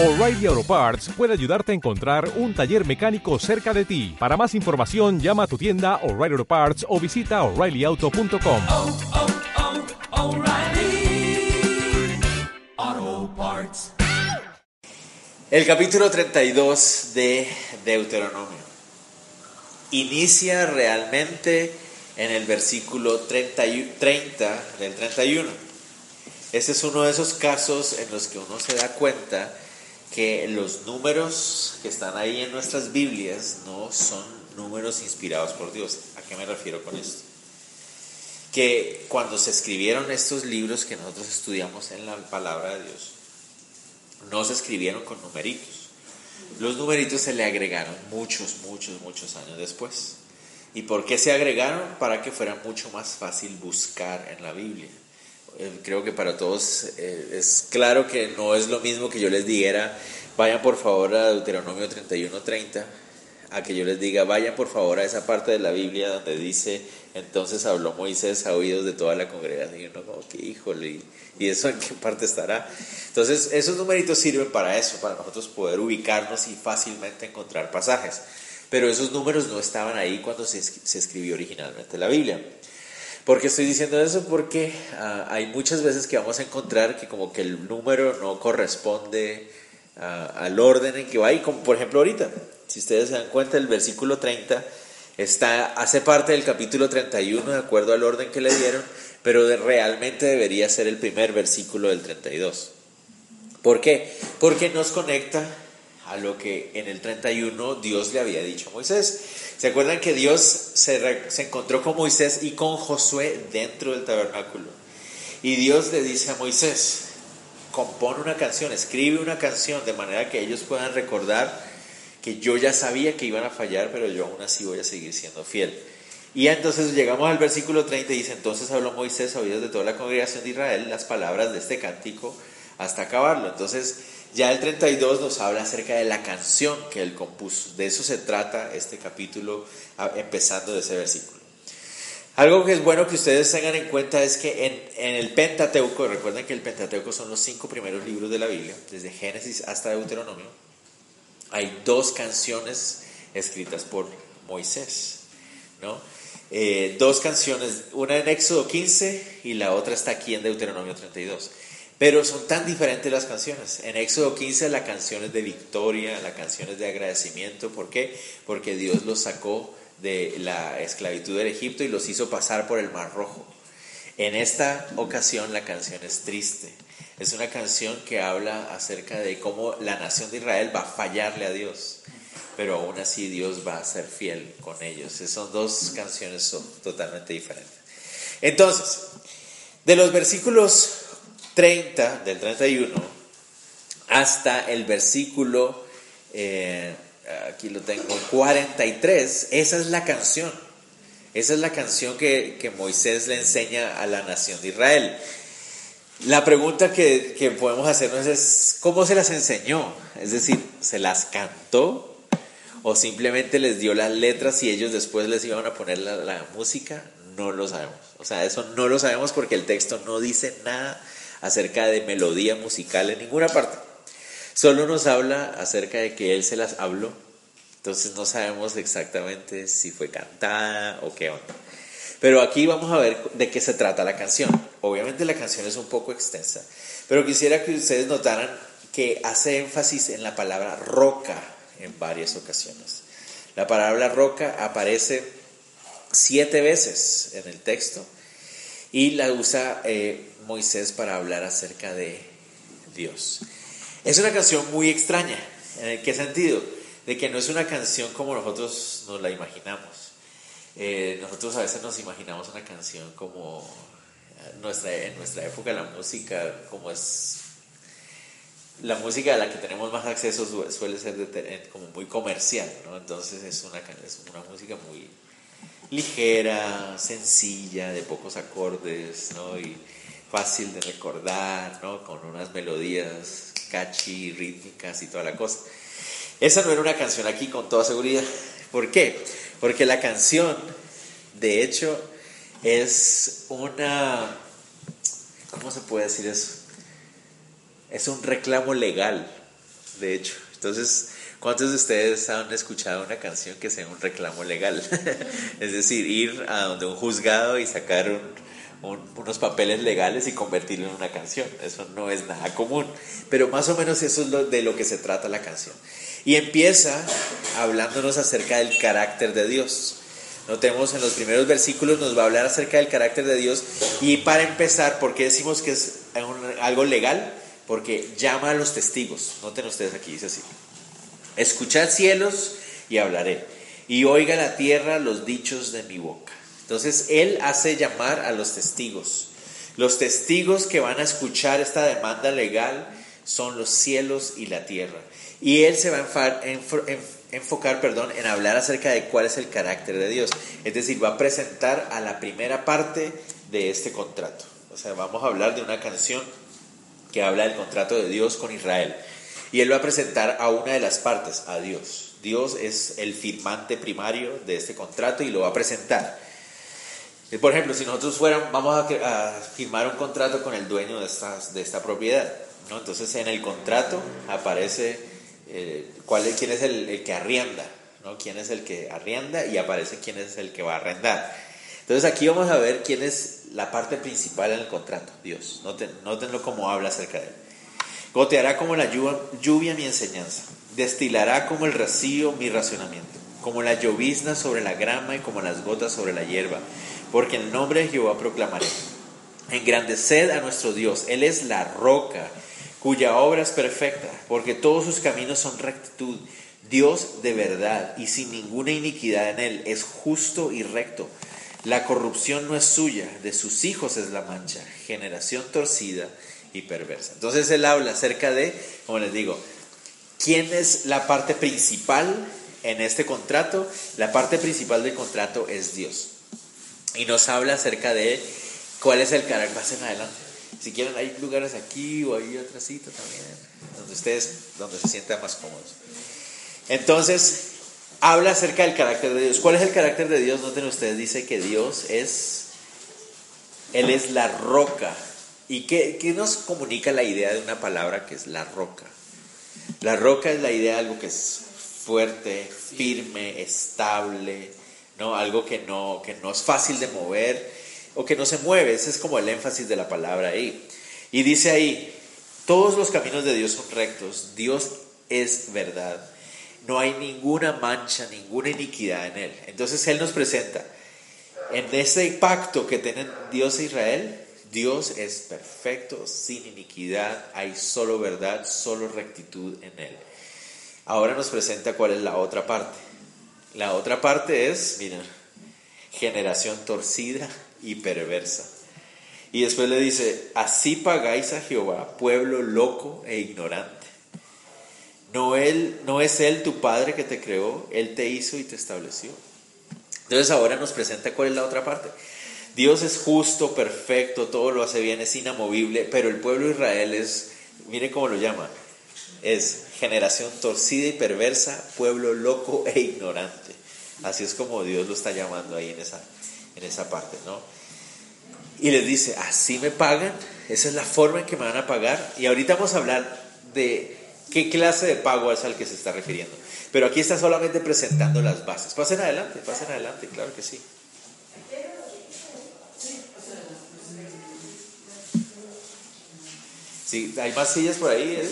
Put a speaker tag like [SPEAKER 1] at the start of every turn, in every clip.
[SPEAKER 1] O'Reilly Auto Parts puede ayudarte a encontrar un taller mecánico cerca de ti. Para más información, llama a tu tienda O'Reilly Auto Parts o visita oreillyauto.com.
[SPEAKER 2] oh, oh, Parts.
[SPEAKER 3] El capítulo 32 de Deuteronomio inicia realmente en el versículo 30, y- 30 del 31. Este es uno de esos casos en los que uno se da cuenta que los números que están ahí en nuestras Biblias no son números inspirados por Dios. ¿A qué me refiero con esto? Que cuando se escribieron estos libros que nosotros estudiamos en la palabra de Dios, no se escribieron con numeritos. Los numeritos se le agregaron muchos, muchos, muchos años después. ¿Y por qué se agregaron? Para que fuera mucho más fácil buscar en la Biblia. Eh, Creo que para todos eh, es claro que no es lo mismo que yo les dijera, vayan por favor a Deuteronomio 31:30, a que yo les diga, vayan por favor a esa parte de la Biblia donde dice, entonces habló Moisés a oídos de toda la congregación. Y uno como que, híjole, ¿y- ¿y eso en qué parte estará? Entonces, esos numeritos sirven para eso, para nosotros poder ubicarnos y fácilmente encontrar pasajes. Pero esos números no estaban ahí cuando se, se escribió originalmente la Biblia. ¿Por qué estoy diciendo eso? Porque ah, hay muchas veces que vamos a encontrar que como que el número no corresponde ah, al orden en que va. Y como por ejemplo ahorita, si ustedes se dan cuenta, el versículo 30 está, hace parte del capítulo 31 de acuerdo al orden que le dieron, pero de- realmente debería ser el primer versículo del 32. ¿Por qué? Porque nos conecta a lo que en el 31 Dios le había dicho a Moisés. ¿Se acuerdan que Dios se, se encontró con Moisés y con Josué dentro del tabernáculo? Y Dios le dice a Moisés, compone una canción, escribe una canción de manera que ellos puedan recordar que yo ya sabía que iban a fallar, pero yo aún así voy a seguir siendo fiel. Y entonces llegamos al versículo 30 y dice, entonces habló Moisés a oídos de toda la congregación de Israel las palabras de este cántico hasta acabarlo. Entonces ya el 32 nos habla acerca de la canción que él compuso. De eso se trata este capítulo empezando de ese versículo. Algo que es bueno que ustedes tengan en cuenta es que en, en el Pentateuco, recuerden que el Pentateuco son los cinco primeros libros de la Biblia, desde Génesis hasta Deuteronomio, hay dos canciones escritas por Moisés, ¿no? Eh, dos canciones, una en Éxodo 15 y la otra está aquí en Deuteronomio 32. Pero son tan diferentes las canciones. En Éxodo 15 la canción es de victoria, la canción es de agradecimiento. ¿Por qué? Porque Dios los sacó de la esclavitud del Egipto y los hizo pasar por el Mar Rojo. En esta ocasión la canción es triste. Es una canción que habla acerca de cómo la nación de Israel va a fallarle a Dios, pero aún así Dios va a ser fiel con ellos. Son dos canciones totalmente diferentes. Entonces, de los versículos 30 del 31 hasta el versículo, eh, aquí lo tengo, 43, esa es la canción. Esa es la canción que, que Moisés le enseña a la nación de Israel. La pregunta que, que podemos hacernos es, ¿cómo se las enseñó? Es decir, ¿se las cantó? ¿O simplemente les dio las letras y ellos después les iban a poner la, la música? No lo sabemos. O sea, eso no lo sabemos porque el texto no dice nada acerca de melodía musical en ninguna parte. Solo nos habla acerca de que él se las habló. Entonces no sabemos exactamente si fue cantada o qué onda. Pero aquí vamos a ver de qué se trata la canción. Obviamente la canción es un poco extensa, pero quisiera que ustedes notaran que hace énfasis en la palabra roca en varias ocasiones. La palabra roca aparece siete veces en el texto y la usa eh, Moisés para hablar acerca de Dios. Es una canción muy extraña. ¿En qué sentido? De que no es una canción como nosotros nos la imaginamos. Eh, nosotros a veces nos imaginamos una canción como eh, nuestra, en nuestra época la música como es la música a la que tenemos más acceso su- suele ser eh, como muy comercial, ¿no? Entonces es una, es una música muy ligera, sencilla, de pocos acordes, ¿no? Fácil de recordar, ¿no? Con unas melodías catchy, rítmicas y toda la cosa. Esa no era una canción aquí con toda seguridad. ¿Por qué? Porque la canción, de hecho, es una... ¿Cómo se puede decir eso? Es un reclamo legal de hecho. Entonces, ¿cuántos de ustedes han escuchado una canción que sea un reclamo legal? es decir, ir a donde un juzgado y sacar unos papeles legales y convertirlo en una canción. Eso no es nada común. Pero más o menos eso es de lo que se trata la canción. Y empieza hablándonos acerca del carácter de Dios. Notemos en los primeros versículos nos va a hablar acerca del carácter de Dios. Y para empezar, ¿por qué decimos que es algo legal? Porque llama a los testigos. Noten ustedes aquí, dice así. Escuchad cielos y hablaré. Y oiga la tierra los dichos de mi boca. Entonces Él hace llamar a los testigos. Los testigos que van a escuchar esta demanda legal son los cielos y la tierra. Y Él se va a enfocar perdón, en hablar acerca de cuál es el carácter de Dios. Es decir, va a presentar a la primera parte de este contrato. O sea, vamos a hablar de una canción que habla del contrato de Dios con Israel. Y él va a presentar a una de las partes, a Dios. Dios es el firmante primario de este contrato y lo va a presentar. Por ejemplo, si nosotros fuéramos, vamos a, firmar un contrato con el dueño de, estas, de esta propiedad, ¿no? entonces en el contrato aparece eh, cuál quién es el, que arrienda, ¿no? quién es el que arrienda y aparece quién es el que va a arrendar. Entonces aquí vamos a ver quién es la parte principal en el contrato, Dios. Noten, notenlo como habla acerca de él. Goteará como la lluvia, lluvia mi enseñanza, destilará como el rocío mi racionamiento, como la llovizna sobre la grama y como las gotas sobre la hierba, porque el nombre de Jehová proclamaré. Engrandeced a nuestro Dios, Él es la roca cuya obra es perfecta, porque todos sus caminos son rectitud. Dios de verdad y sin ninguna iniquidad en él es justo y recto. La corrupción no es suya, de sus hijos es la mancha, generación torcida y perversa. Entonces él habla acerca de, como les digo, ¿quién es la parte principal en este contrato? La parte principal del contrato es Dios. Y nos habla acerca de cuál es el carácter más en adelante. Si quieren, hay lugares aquí o hay otra cita también, donde ustedes, donde se sientan más cómodos. Entonces, habla acerca del carácter de Dios. ¿Cuál es el carácter de Dios? Noten ustedes, dice que Dios es, Él es la roca. ¿Y qué, qué nos comunica la idea de una palabra que es la roca? La roca es la idea de algo que es fuerte, firme, estable, ¿no? algo que no, que no es fácil de mover o que no se mueve. Ese es como el énfasis de la palabra ahí. Y dice ahí, todos los caminos de Dios son rectos, Dios es verdad, no hay ninguna mancha, ninguna iniquidad en Él. Entonces Él nos presenta, en ese pacto que tienen Dios e Israel, Dios es perfecto, sin iniquidad, hay solo verdad, solo rectitud en Él. Ahora nos presenta cuál es la otra parte. La otra parte es, miren, generación torcida, y perversa. Y después le dice, así pagáis a Jehová, pueblo loco e ignorante. No, él, no es Él tu Padre que te creó, Él te hizo y te estableció. Entonces ahora nos presenta cuál es la otra parte. Dios es justo, perfecto, todo lo hace bien, es inamovible, pero el pueblo de Israel es, mire cómo lo llama, es generación torcida y perversa, pueblo loco e ignorante. Así es como Dios lo está llamando ahí en esa, en esa parte, ¿no? Y les dice, así me pagan, esa es la forma en que me van a pagar. Y ahorita vamos a hablar de qué clase de pago es al que se está refiriendo. Pero aquí está solamente presentando las bases. Pasen adelante, pasen adelante, claro que sí. Sí, hay más sillas por ahí. ¿eh?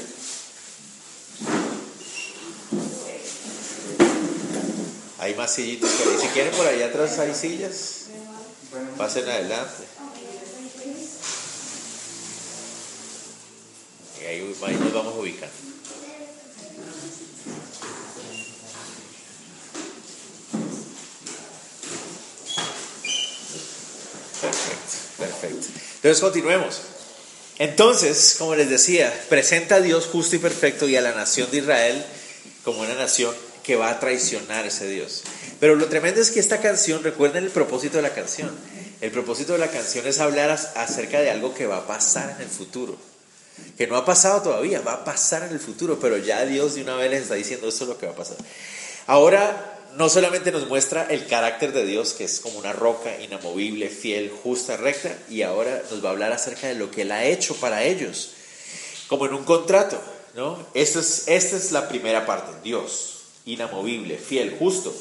[SPEAKER 3] Hay más sillitos por ahí. Si quieren, por allá atrás hay sillas. Pasen adelante. Y ahí, nos vamos a ubicar. Perfecto, perfecto. Entonces continuemos. Entonces, como les decía, presenta a Dios justo y perfecto y a la nación de Israel como una nación que va a traicionar a ese Dios. Pero lo tremendo es que esta canción, recuerden el propósito de la canción. El propósito de la canción es hablar acerca de algo que va a pasar en el futuro. Que no ha pasado todavía, va a pasar en el futuro, pero ya Dios de una vez les está diciendo esto es lo que va a pasar. Ahora no solamente nos muestra el carácter de Dios, que es como una roca inamovible, fiel, justa, recta, y ahora nos va a hablar acerca de lo que Él ha hecho para ellos, como en un contrato. ¿no? Esto es, esta es la primera parte, Dios, inamovible, fiel, justo.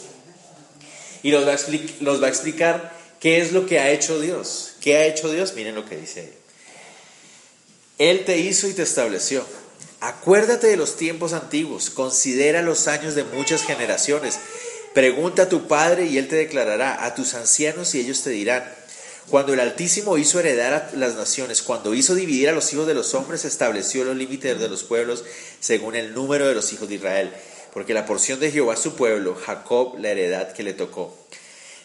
[SPEAKER 3] Y los va, a explicar qué es lo que ha hecho Dios. ¿Qué ha hecho Dios? Miren lo que dice. Él te hizo y te estableció. Acuérdate de los tiempos antiguos, considera los años de muchas generaciones. Pregunta a tu padre y él te declarará, a tus ancianos y ellos te dirán. Cuando el Altísimo hizo heredar a las naciones, cuando hizo dividir a los hijos de los hombres, estableció los límites de los pueblos según el número de los hijos de Israel. Porque la porción de Jehová su pueblo, Jacob la heredad que le tocó.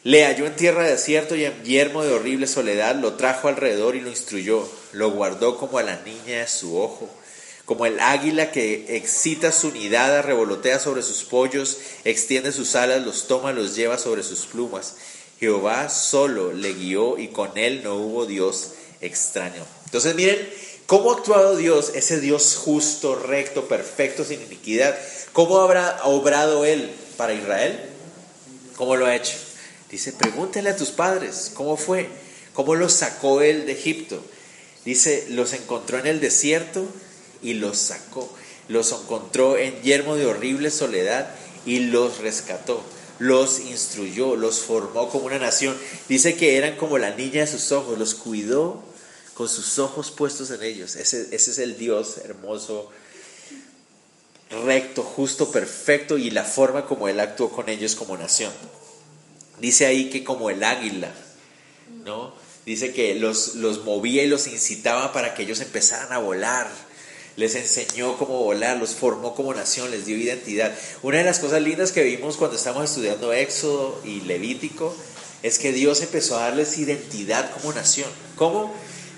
[SPEAKER 3] Le halló en tierra de desierto y en yermo de horrible soledad, lo trajo alrededor y lo instruyó, lo guardó como a la niña de su ojo, como el águila que excita su nidada, revolotea sobre sus pollos, extiende sus alas, los toma, los lleva sobre sus plumas. Jehová solo le guió y con él no hubo Dios extraño. Entonces miren cómo ha actuado Dios, ese Dios justo, recto, perfecto, sin iniquidad. ¿Cómo habrá obrado él para Israel? ¿Cómo lo ha hecho? Dice, pregúntale a tus padres, ¿cómo fue? ¿Cómo los sacó él de Egipto? Dice, los encontró en el desierto y los sacó. Los encontró en yermo de horrible soledad y los rescató. Los instruyó, los formó como una nación. Dice que eran como la niña de sus ojos, los cuidó con sus ojos puestos en ellos. Ese, ese es el Dios hermoso, recto, justo, perfecto y la forma como él actuó con ellos como nación. Dice ahí que como el águila, ¿no? Dice que los, los movía y los incitaba para que ellos empezaran a volar. Les enseñó cómo volar, los formó como nación, les dio identidad. Una de las cosas lindas que vimos cuando estábamos estudiando Éxodo y Levítico es que Dios empezó a darles identidad como nación. ¿Cómo?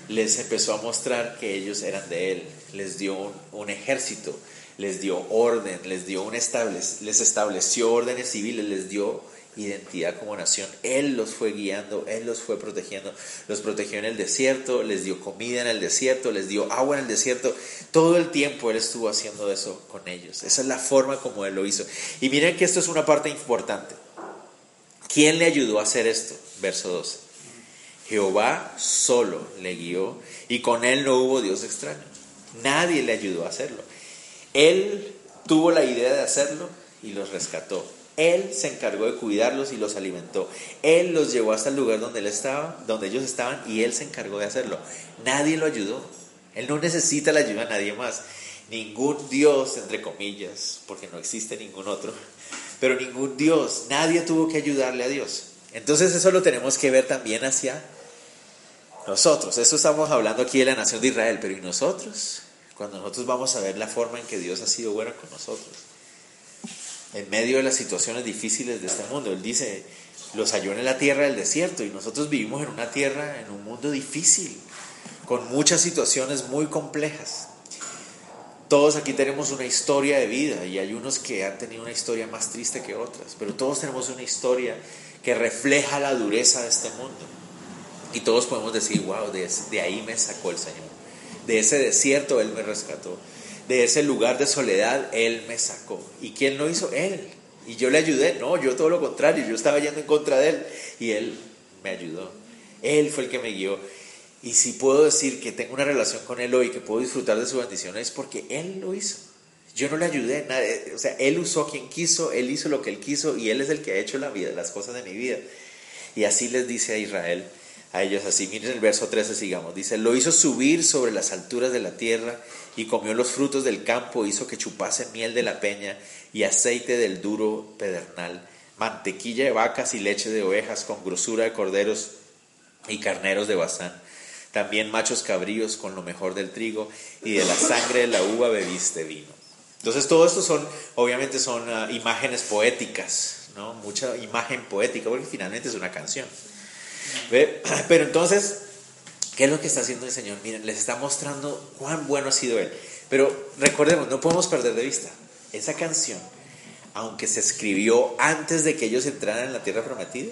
[SPEAKER 3] Les empezó a mostrar que ellos eran de Él. Les dio un, ejército, les dio orden, les dio un les estableció órdenes civiles, les dio identidad como nación. Él los fue guiando, Él los fue protegiendo. Los protegió en el desierto, les dio comida en el desierto, les dio agua en el desierto. Todo el tiempo Él estuvo haciendo eso con ellos. Esa es la forma como Él lo hizo. Y miren que esto es una parte importante. ¿Quién le ayudó a hacer esto? Verso 12. Jehová solo le guió y con Él no hubo Dios extraño. Nadie le ayudó a hacerlo. Él tuvo la idea de hacerlo y los rescató. Él se encargó de cuidarlos y los alimentó. Él los llevó hasta el lugar donde él estaba, donde ellos estaban, y él se encargó de hacerlo. Nadie lo ayudó. Él no necesita la ayuda de nadie más. Ningún Dios, entre comillas, porque no existe ningún otro, pero ningún Dios, nadie tuvo que ayudarle a Dios. Entonces eso lo tenemos que ver también hacia nosotros. Eso estamos hablando aquí de la nación de Israel, pero ¿y nosotros? Cuando nosotros vamos a ver la forma en que Dios ha sido bueno con nosotros en medio de las situaciones difíciles de este mundo. Él dice, los halló en la tierra del desierto y nosotros vivimos en una tierra, en un mundo difícil, con muchas situaciones muy complejas. Todos aquí tenemos una historia de vida y hay unos que han tenido una historia más triste que otras, pero todos tenemos una historia que refleja la dureza de este mundo. Y todos podemos decir, wow, de, ahí me sacó el Señor. De ese desierto Él me rescató de ese lugar de soledad, Él me sacó. ¿Y quién lo hizo? Él. Y yo le ayudé. No, yo todo lo contrario, yo estaba yendo en contra de Él y Él me ayudó. Él fue el que me guió. Y si puedo decir que tengo una relación con Él hoy, que puedo disfrutar de su bendición, es porque Él lo hizo. Yo no le ayudé, nada. o sea, Él usó quien quiso, Él hizo lo que Él quiso y Él es el que ha hecho la vida, las cosas de mi vida. Y así les dice a Israel, a ellos así. Miren el verso 13, sigamos. Dice, lo hizo subir sobre las alturas de la tierra y comió los frutos del campo, hizo que chupase miel de la peña y aceite del duro pedernal, mantequilla de vacas y leche de ovejas con grosura de corderos y carneros de Bazán. También machos cabríos con lo mejor del trigo y de la sangre de la uva bebiste vino. Entonces todo esto son, obviamente son uh, imágenes poéticas, ¿no? Mucha imagen poética, porque finalmente es una canción. ¿Ve? Pero entonces, ¿qué es lo que está haciendo el Señor? Miren, les está mostrando cuán bueno ha sido Él. Pero recordemos, no podemos perder de vista, esa canción, aunque se escribió antes de que ellos entraran en la tierra prometida,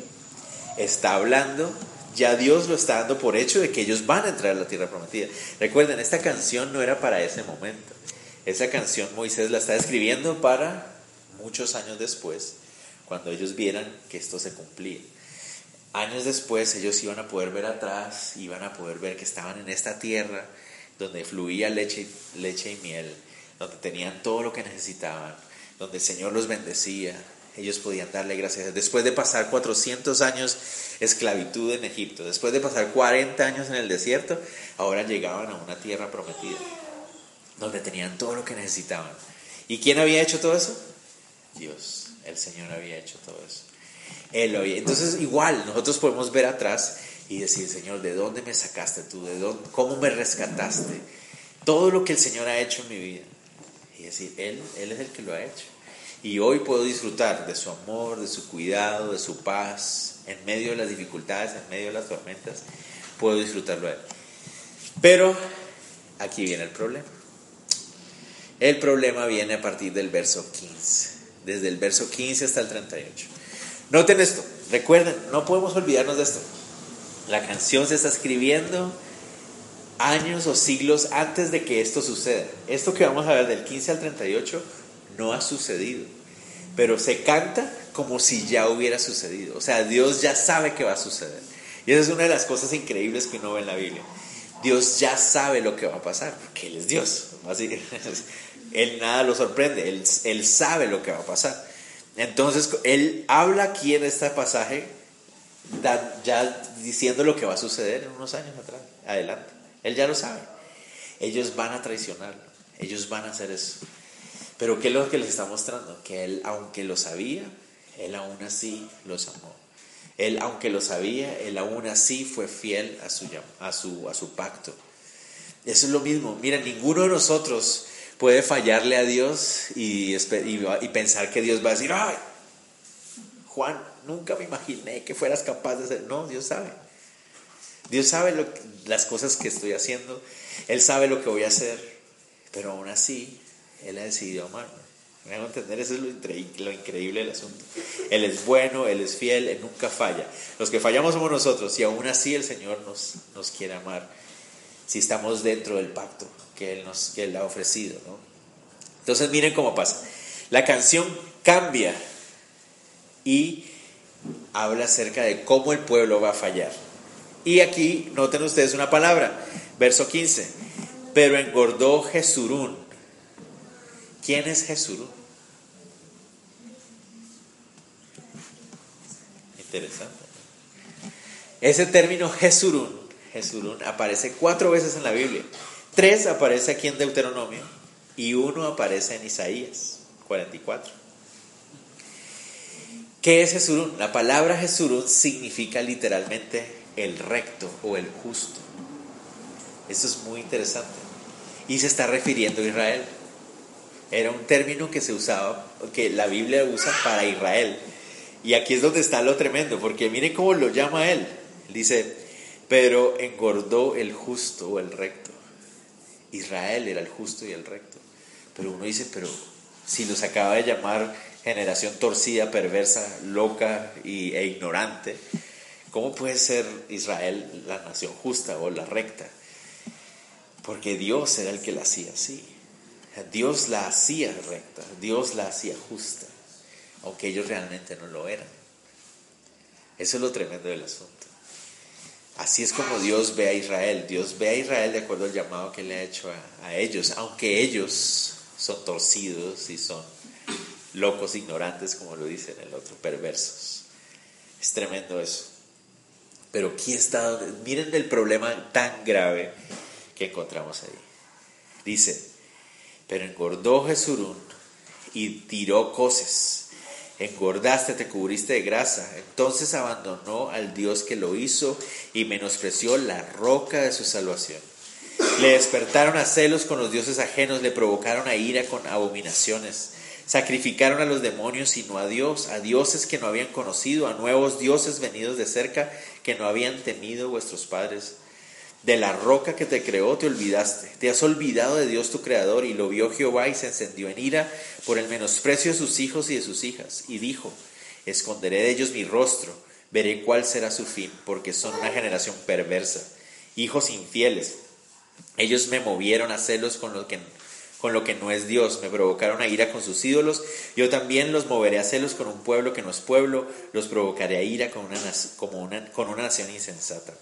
[SPEAKER 3] está hablando, ya Dios lo está dando por hecho de que ellos van a entrar a la tierra prometida. Recuerden, esta canción no era para ese momento. Esa canción Moisés la está escribiendo para muchos años después, cuando ellos vieran que esto se cumplía. Años después ellos iban a poder ver atrás, iban a poder ver que estaban en esta tierra donde fluía leche, leche y miel, donde tenían todo lo que necesitaban, donde el Señor los bendecía, ellos podían darle gracias. Después de pasar 400 años esclavitud en Egipto, después de pasar 40 años en el desierto, ahora llegaban a una tierra prometida, donde tenían todo lo que necesitaban. ¿Y quién había hecho todo eso? Dios, el Señor había hecho todo eso. Él lo había. Entonces, igual, nosotros podemos ver atrás y decir, Señor, ¿de dónde me sacaste tú? ¿De dónde, ¿Cómo me rescataste? Todo lo que el Señor ha hecho en mi vida. Y decir, Él, Él es el que lo ha hecho. Y hoy puedo disfrutar de su amor, de su cuidado, de su paz, en medio de las dificultades, en medio de las tormentas. Puedo disfrutarlo a Él. Pero aquí viene el problema. El problema viene a partir del verso 15, desde el verso 15 hasta el 38. Noten esto, recuerden, no podemos olvidarnos de esto. La canción se está escribiendo años o siglos antes de que esto suceda. Esto que vamos a ver del 15 al 38 no ha sucedido, pero se canta como si ya hubiera sucedido. O sea, Dios ya sabe que va a suceder. Y esa es una de las cosas increíbles que uno ve en la Biblia. Dios ya sabe lo que va a pasar, porque Él es Dios. Así, él nada lo sorprende, él, él sabe lo que va a pasar. Entonces, Él habla aquí en este pasaje, ya diciendo lo que va a suceder en unos años atrás, adelante. Él ya lo sabe. Ellos van a traicionarlo, ellos van a hacer eso. Pero ¿qué es lo que les está mostrando? Que Él, aunque lo sabía, Él aún así los amó. Él, aunque lo sabía, Él aún así fue fiel a su, a su, a su pacto. Eso es lo mismo. Mira, ninguno de nosotros puede fallarle a Dios y, y, pensar que Dios va a decir, ay, Juan, nunca me imaginé que fueras capaz de hacer. No, Dios sabe. Dios sabe lo, las cosas que estoy haciendo. Él sabe lo que voy a hacer. Pero aún así, Él ha decidido amarme. Me hago entender, eso es lo, increíble del asunto. Él es bueno, Él es fiel, Él nunca falla. Los que fallamos somos nosotros y aún así el Señor nos, nos quiere amar si estamos dentro del pacto que Él, nos, que él ha ofrecido. ¿no? Entonces miren cómo pasa. La canción cambia y habla acerca de cómo el pueblo va a fallar. Y aquí noten ustedes una palabra, verso 15. Pero engordó Jesurún. ¿Quién es Jesurún? Interesante. Ese término Jesurún, Jesurún aparece cuatro veces en la Biblia. Tres aparece aquí en Deuteronomio y uno aparece en Isaías 44. ¿Qué es Jesurún? La palabra Jesurún significa literalmente el recto o el justo. Esto es muy interesante. Y se está refiriendo a Israel. Era un término que se usaba, que la Biblia usa para Israel. Y aquí es donde está lo tremendo, porque miren cómo lo llama él. Dice, pero engordó el justo o el recto. Israel era el justo y el recto. Pero uno dice, pero si los acaba de llamar generación torcida, perversa, loca y, e ignorante, ¿cómo puede ser Israel la nación justa o la recta? Porque Dios era el que la hacía así. Dios la hacía recta, Dios la hacía justa, aunque ellos realmente no lo eran. Eso es lo tremendo del asunto. Así es como Dios ve a Israel. Dios ve a Israel de acuerdo al llamado que le ha hecho a, ellos, aunque ellos son torcidos y son locos, ignorantes, como lo dice en el otro, perversos. Es tremendo eso. Pero aquí está, miren el problema tan grave que encontramos ahí. Dice, pero engordó Jesurún y tiró coces engordaste, te cubriste de grasa. Entonces abandonó al Dios que lo hizo y menospreció la roca de su salvación. Le despertaron a celos con los dioses ajenos, le provocaron a ira con abominaciones. Sacrificaron a los demonios y no a Dios, a dioses que no habían conocido, a nuevos dioses venidos de cerca que no habían temido vuestros padres. De la roca que te creó te olvidaste. Te has olvidado de Dios tu creador y lo vio Jehová y se encendió en ira por el menosprecio de sus hijos y de sus hijas. Y dijo, esconderé de ellos mi rostro, veré cuál será su fin, porque son una generación perversa, hijos infieles. Ellos me movieron a celos con lo que, con lo que no es Dios, me provocaron a ira con sus ídolos. Yo también los moveré a celos con un pueblo que no es pueblo, los provocaré a ira con una, como una, con una nación insensata.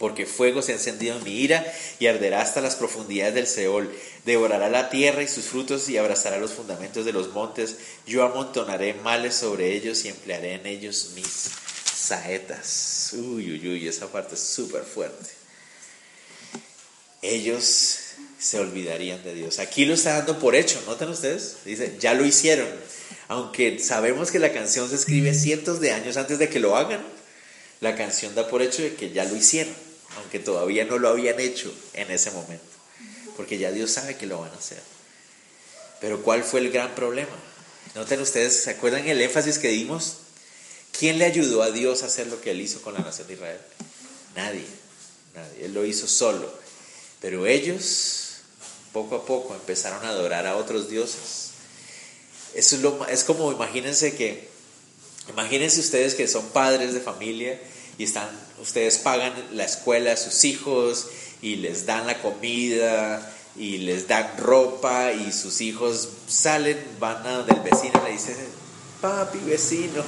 [SPEAKER 3] Porque fuego se ha encendido en mi ira y arderá hasta las profundidades del Seol. Devorará la tierra y sus frutos y abrazará los fundamentos de los montes. Yo amontonaré males sobre ellos y emplearé en ellos mis saetas. Uy, uy, uy, esa parte es súper fuerte. Ellos se olvidarían de Dios. Aquí lo está dando por hecho, ¿notan ustedes? Dice, ya lo hicieron. Aunque sabemos que la canción se escribe cientos de años antes de que lo hagan, la canción da por hecho de que ya lo hicieron, aunque todavía no lo habían hecho en ese momento, porque ya Dios sabe que lo van a hacer. Pero ¿cuál fue el gran problema? Noten ustedes, ¿se acuerdan el énfasis que dimos? ¿Quién le ayudó a Dios a hacer lo que él hizo con la nación de Israel? Nadie, nadie. Él lo hizo solo. Pero ellos, poco a poco, empezaron a adorar a otros dioses. Eso es, lo, es como, imagínense que, imagínense ustedes que son padres de familia y están, ustedes pagan la escuela a sus hijos y les dan la comida y les dan ropa y sus hijos salen, van a donde el vecino y le dicen, papi vecino,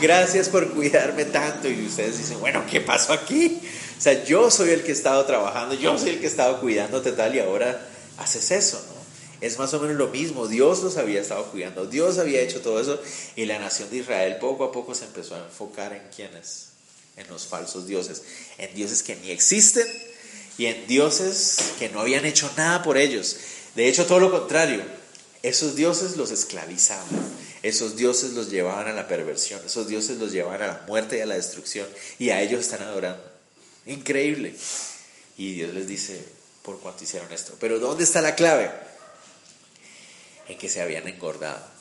[SPEAKER 3] gracias por cuidarme tanto. Y ustedes dicen, bueno, ¿qué pasó aquí? O sea, yo soy el que he estado trabajando, yo soy el que he estado cuidándote tal y ahora haces eso, ¿no? Es más o menos lo mismo, Dios los había estado cuidando, Dios había hecho todo eso y la nación de Israel poco a poco se empezó a enfocar en quiénes, en los falsos dioses, en dioses que ni existen y en dioses que no habían hecho nada por ellos. De hecho, todo lo contrario, esos dioses los esclavizaban, esos dioses los llevaban a la perversión, esos dioses los llevaban a la muerte y a la destrucción y a ellos están adorando. Increíble. Y Dios les dice, por cuánto hicieron esto. Pero ¿dónde está la clave? En que se habían engordado.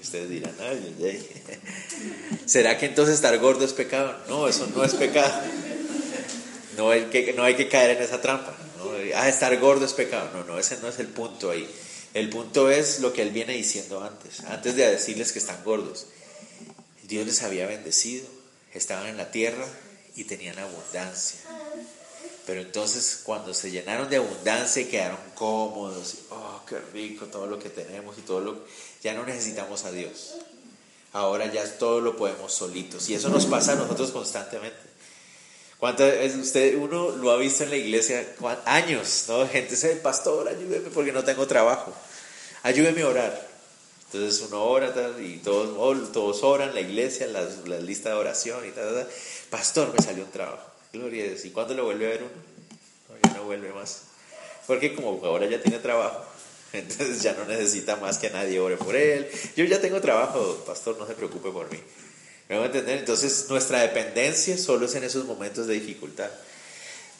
[SPEAKER 3] Ustedes dirán, ay. ¿será que entonces estar gordo es pecado? No, eso no es pecado. No hay que, no hay que caer en esa trampa. Ah, estar gordo es pecado. No, no, ese no es el punto ahí. El punto es lo que él viene diciendo antes, antes de decirles que están gordos. Dios les había bendecido, estaban en la tierra y tenían abundancia. Pero entonces cuando se llenaron de abundancia y quedaron cómodos, qué rico todo lo que tenemos y todo lo ya no necesitamos a Dios. Ahora ya todo lo podemos solitos y eso nos pasa a nosotros constantemente. ¿Cuántas usted uno lo ha visto en la iglesia años, no? Gente dice, "Pastor, ayúdeme porque no tengo trabajo. Ayúdeme a orar." Entonces uno ora y todos, todos oran, la iglesia, la, la lista de oración y tal, tal. Pastor, me salió un trabajo. Gloria a Dios. ¿Y cuándo lo vuelve a ver uno? No, ya no vuelve más. Porque como ahora ya tiene trabajo, entonces ya no necesita más que nadie ore por él. Yo ya tengo trabajo, pastor, no se preocupe por mí. ¿Me a entender? Entonces nuestra dependencia solo es en esos momentos de dificultad.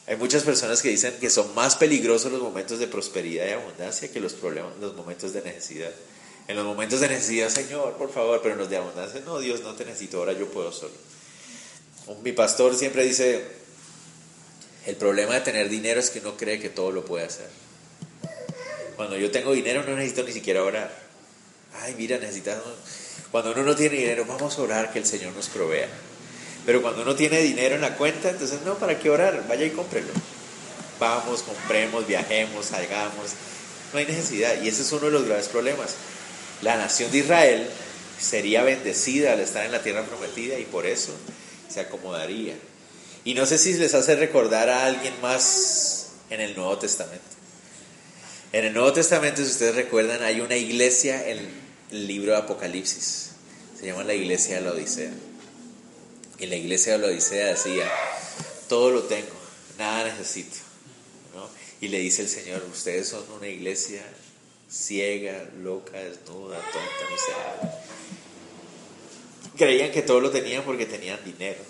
[SPEAKER 3] Hay muchas personas que dicen que son más peligrosos los momentos de prosperidad y abundancia que los problemas, los momentos de necesidad. En los momentos de necesidad, Señor, por favor, pero en los de abundancia, no, Dios, no te necesito, ahora yo puedo solo. Mi pastor siempre dice, el problema de tener dinero es que uno cree que todo lo puede hacer. Cuando yo tengo dinero no necesito ni siquiera orar. Ay, mira, necesitamos... Cuando uno no tiene dinero, vamos a orar que el Señor nos provea. Pero cuando uno tiene dinero en la cuenta, entonces no, ¿para qué orar? Vaya y cómprelo. Vamos, compremos, viajemos, salgamos. No hay necesidad. Y ese es uno de los graves problemas. La nación de Israel sería bendecida al estar en la tierra prometida y por eso se acomodaría. Y no sé si les hace recordar a alguien más en el Nuevo Testamento. En el Nuevo Testamento, si ustedes recuerdan, hay una iglesia en el libro de Apocalipsis. Se llama la iglesia de la Odisea. Y la iglesia de la Odisea decía, todo lo tengo, nada necesito. Y le dice el Señor, ustedes son una iglesia ciega, loca, desnuda, tonta, miserable. Creían que todo lo tenían porque tenían dinero,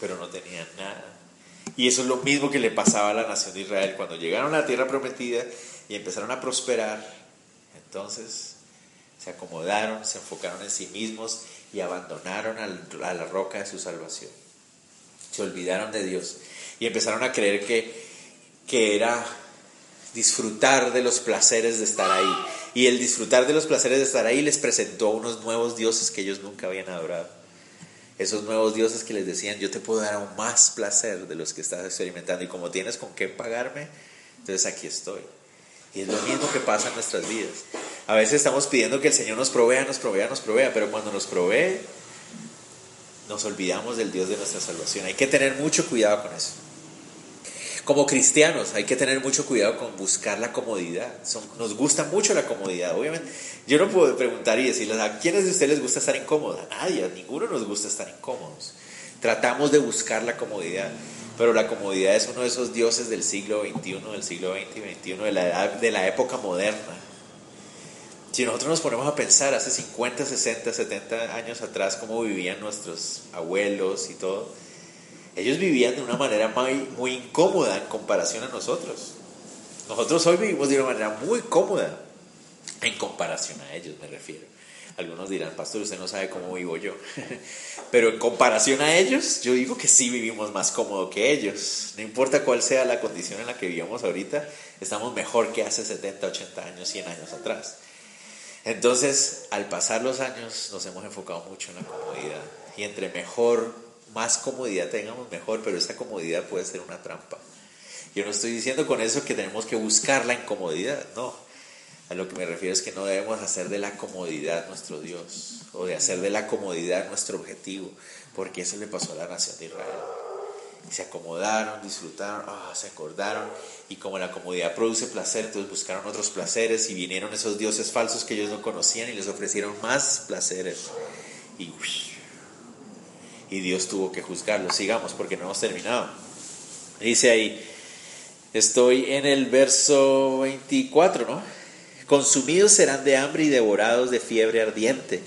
[SPEAKER 3] pero no tenían nada. Y eso es lo mismo que le pasaba a la nación de Israel cuando llegaron a la tierra prometida y empezaron a prosperar. Entonces se acomodaron, se enfocaron en sí mismos y abandonaron a la roca de su salvación. Se olvidaron de Dios y empezaron a creer que, que era disfrutar de los placeres de estar ahí. Y el disfrutar de los placeres de estar ahí les presentó unos nuevos dioses que ellos nunca habían adorado. Esos nuevos dioses que les decían, yo te puedo dar aún más placer de los que estás experimentando. Y como tienes con qué pagarme, entonces aquí estoy. Y es lo mismo que pasa en nuestras vidas. A veces estamos pidiendo que el Señor nos provea, nos provea, nos provea, pero cuando nos provee, nos olvidamos del Dios de nuestra salvación. Hay que tener mucho cuidado con eso. Como cristianos hay que tener mucho cuidado con buscar la comodidad. nos gusta mucho la comodidad, obviamente. Yo no puedo preguntar y decirles a quiénes de ustedes les gusta estar incómodos. A nadie, a ninguno nos gusta estar incómodos. Tratamos de buscar la comodidad, pero la comodidad es uno de esos dioses del siglo XXI, del siglo XX y XXI, de la, edad, de la época moderna. Si nosotros nos ponemos a pensar hace 50, 60, 70 años atrás cómo vivían nuestros abuelos y todo, ellos vivían de una manera muy, muy incómoda en comparación a nosotros. Nosotros hoy vivimos de una manera muy cómoda en comparación a ellos, me refiero. Algunos dirán, pastor, usted no sabe cómo vivo yo. Pero en comparación a ellos, yo digo que sí vivimos más cómodo que ellos. No importa cuál sea la condición en la que vivimos ahorita, estamos mejor que hace 70, 80 años, 100 años atrás. Entonces, al pasar los años, nos hemos enfocado mucho en la comodidad. Y entre mejor más comodidad tengamos mejor, pero esa comodidad puede ser una trampa. Yo no estoy diciendo con eso que tenemos que buscar la incomodidad, no. A lo que me refiero es que no debemos hacer de la comodidad nuestro Dios o de hacer de la comodidad nuestro objetivo, porque eso le pasó a la nación de Israel. Se acomodaron, disfrutaron, ah, se acordaron y como la comodidad produce placer, entonces buscaron otros placeres y vinieron esos dioses falsos que ellos no conocían y les ofrecieron más placeres. Y y Dios tuvo que juzgarlo. Sigamos porque no hemos terminado. Dice ahí, estoy en el verso 24, ¿no? Consumidos serán de hambre y devorados de fiebre ardiente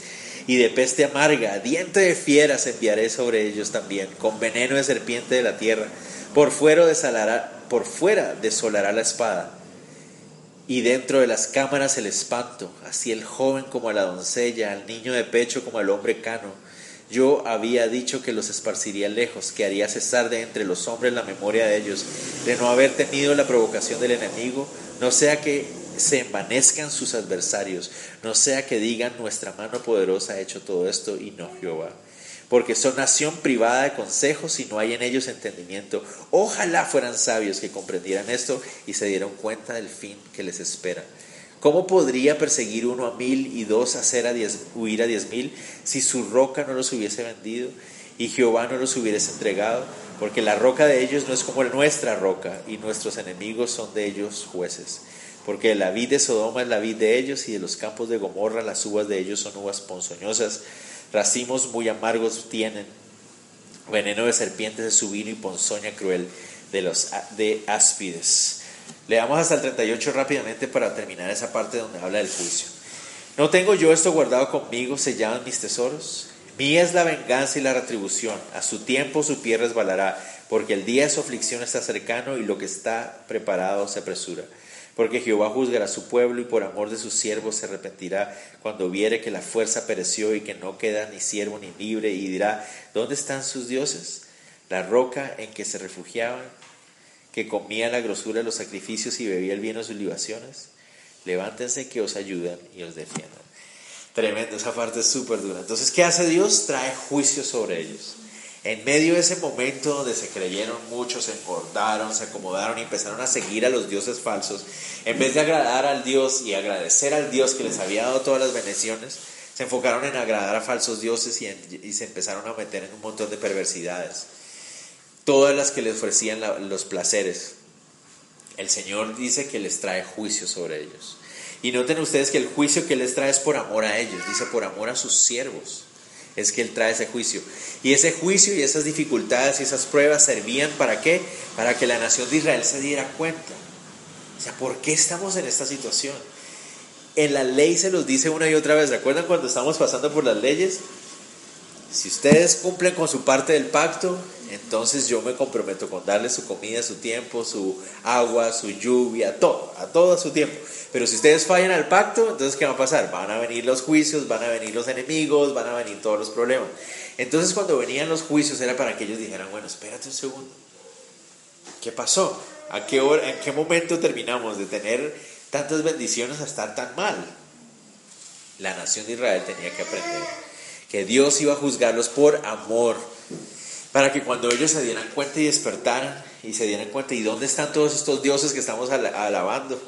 [SPEAKER 3] y de peste amarga, diente de fieras enviaré sobre ellos también, con veneno de serpiente de la tierra. Por fuera desolará, por fuera desolará la espada, y dentro de las cámaras el espanto, así el joven como a la doncella, al niño de pecho como al hombre cano. Yo había dicho que los esparciría lejos, que haría cesar de entre los hombres la memoria de ellos, de no haber tenido la provocación del enemigo, no sea que se envanezcan sus adversarios, no sea que digan nuestra mano poderosa ha hecho todo esto y no Jehová. Porque son nación privada de consejos y no hay en ellos entendimiento. Ojalá fueran sabios que comprendieran esto y se dieran cuenta del fin que les espera. ¿Cómo podría perseguir uno a mil y dos hacer a diez, huir a diez mil si su roca no los hubiese vendido y Jehová no los hubiese entregado? Porque la roca de ellos no es como nuestra roca y nuestros enemigos son de ellos jueces. Porque la vid de Sodoma es la vid de ellos y de los campos de Gomorra las uvas de ellos son uvas ponzoñosas. Racimos muy amargos tienen, veneno de serpientes de su vino y ponzoña cruel de los de áspides. Leamos hasta el 38 rápidamente para terminar esa parte donde habla del juicio. ¿No tengo yo esto guardado conmigo, sellados mis tesoros? Mía es la venganza y la retribución. A su tiempo su pie resbalará, porque el día de su aflicción está cercano y lo que está preparado se apresura. Porque Jehová juzgará a su pueblo y por amor de sus siervos se arrepentirá cuando viere que la fuerza pereció y que no queda ni siervo ni libre y dirá, ¿dónde están sus dioses? La roca en que se refugiaban que comía la grosura de los sacrificios y bebía el vino de sus libaciones. Levántense que os ayudan y os defiendan. Tremendo, esa parte es súper dura. Entonces, ¿qué hace Dios? Trae juicio sobre ellos. En medio de ese momento donde se creyeron muchos, se engordaron, se acomodaron y empezaron a seguir a los dioses falsos, en vez de agradar al Dios y agradecer al Dios que les había dado todas las bendiciones, se enfocaron en agradar a falsos dioses y, y se empezaron a meter en un montón de perversidades todas las que les ofrecían los placeres. El Señor dice que les trae juicio sobre ellos. Y noten ustedes que el juicio que les trae es por amor a ellos, dice por amor a sus siervos. Es que Él trae ese juicio. Y ese juicio y esas dificultades y esas pruebas servían para qué? Para que la nación de Israel se diera cuenta. O sea, ¿por qué estamos en esta situación? En la ley se los dice una y otra vez. ¿Recuerdan cuando estamos pasando por las leyes? Si ustedes cumplen con su parte del pacto, entonces yo me comprometo con darle su comida, su tiempo, su agua, su lluvia, todo, a todo su tiempo. Pero si ustedes fallan al pacto, entonces ¿qué va a pasar? Van a venir los juicios, van a venir los enemigos, van a venir todos los problemas. Entonces cuando venían los juicios era para que ellos dijeran, bueno, espérate un segundo. ¿Qué pasó? ¿A qué hora, en qué momento terminamos de tener tantas bendiciones a estar tan mal? La nación de Israel tenía que aprender que Dios iba a juzgarlos por amor para que cuando ellos se dieran cuenta y despertaran y se dieran cuenta, ¿y dónde están todos estos dioses que estamos alabando?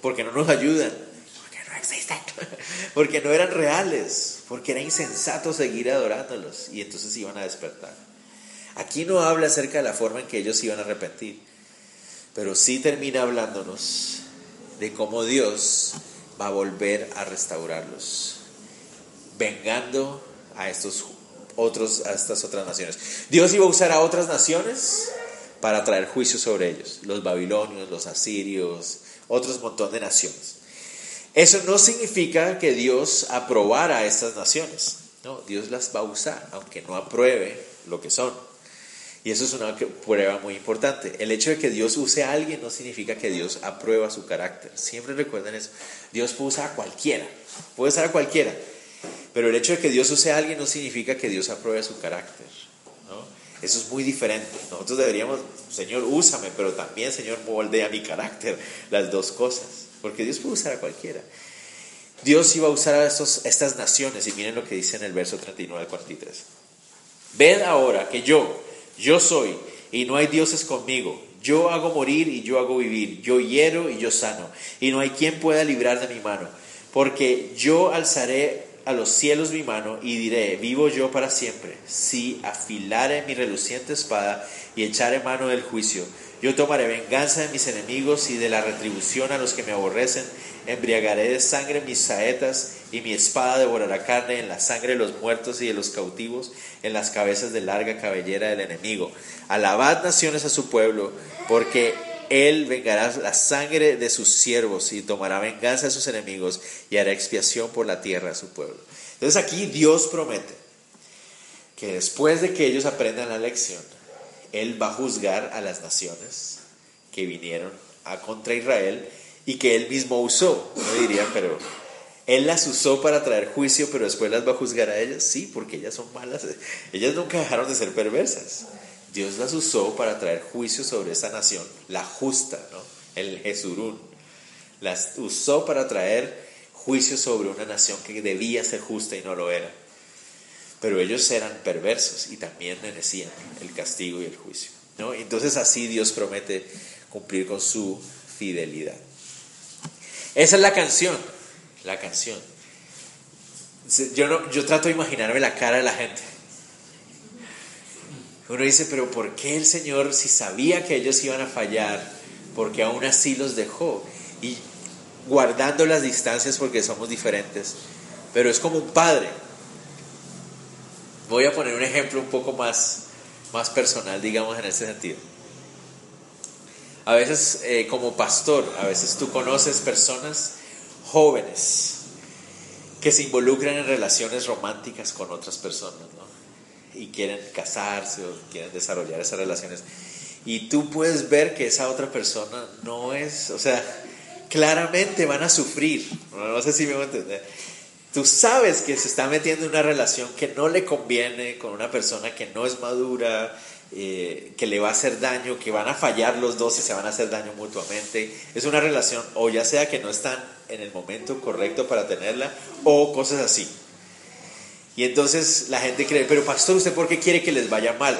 [SPEAKER 3] Porque no nos ayudan, porque no existen, porque no eran reales, porque era insensato seguir adorándolos y entonces iban a despertar. Aquí no habla acerca de la forma en que ellos iban a arrepentir, pero sí termina hablándonos de cómo Dios va a volver a restaurarlos, vengando a estos otros a estas otras naciones. Dios iba a usar a otras naciones para traer juicio sobre ellos, los babilonios, los asirios, otros montón de naciones. Eso no significa que Dios aprobara a estas naciones. No, Dios las va a usar, aunque no apruebe lo que son. Y eso es una prueba muy importante. El hecho de que Dios use a alguien no significa que Dios aprueba su carácter. Siempre recuerden eso. Dios puede usar a cualquiera. Puede usar a cualquiera. Pero el hecho de que Dios use a alguien no significa que Dios apruebe su carácter. Eso es muy diferente. Nosotros deberíamos, Señor, úsame, pero también, Señor, moldea mi carácter. Las dos cosas. Porque Dios puede usar a cualquiera. Dios iba a usar a estos, estas naciones. Y miren lo que dice en el verso 39 al 43. Ved ahora que yo yo soy y no hay dioses conmigo. Yo hago morir y yo hago vivir. Yo hiero y yo sano. Y no hay quien pueda librar de mi mano. Porque yo alzaré a los cielos mi mano y diré, vivo yo para siempre. Si afilare mi reluciente espada y echaré mano del juicio, yo tomaré venganza de mis enemigos y de la retribución a los que me aborrecen. Embriagaré de sangre mis saetas y mi espada devorará carne en la sangre de los muertos y de los cautivos, en las cabezas de larga cabellera del enemigo. Alabad naciones a su pueblo, porque él vengará la sangre de sus siervos y tomará venganza de sus enemigos y hará expiación por la tierra a su pueblo. Entonces aquí Dios promete que después de que ellos aprendan la lección, él va a juzgar a las naciones que vinieron a contra Israel y que Él mismo usó. No diría, pero Él las usó para traer juicio, pero después las va a juzgar a ellas. Sí, porque ellas son malas. Ellas nunca dejaron de ser perversas. Dios las usó para traer juicio sobre esa nación, la justa, ¿no? el Jesurún. Las usó para traer juicio sobre una nación que debía ser justa y no lo era. Pero ellos eran perversos y también merecían el castigo y el juicio. ¿no? Entonces así Dios promete cumplir con su fidelidad. Esa es la canción, la canción. Yo, no, yo trato de imaginarme la cara de la gente. Uno dice, pero ¿por qué el Señor, si sabía que ellos iban a fallar, porque aún así los dejó? Y guardando las distancias porque somos diferentes, pero es como un padre Voy a poner un ejemplo un poco más, más personal, digamos, en ese sentido. A veces, eh, como pastor, a veces tú conoces personas jóvenes que se involucran en relaciones románticas con otras personas, ¿no? Y quieren casarse o quieren desarrollar esas relaciones. Y tú puedes ver que esa otra persona no es, o sea, claramente van a sufrir. No, sé si me voy a entender Tú sabes que se está metiendo en una relación que no le conviene con una persona que no es madura, eh, que le va a hacer daño, que van a fallar los dos y se van a hacer daño mutuamente. Es una relación o ya sea que no están en el momento correcto para tenerla o cosas así. Y entonces la gente cree, pero pastor, ¿usted por qué quiere que les vaya mal?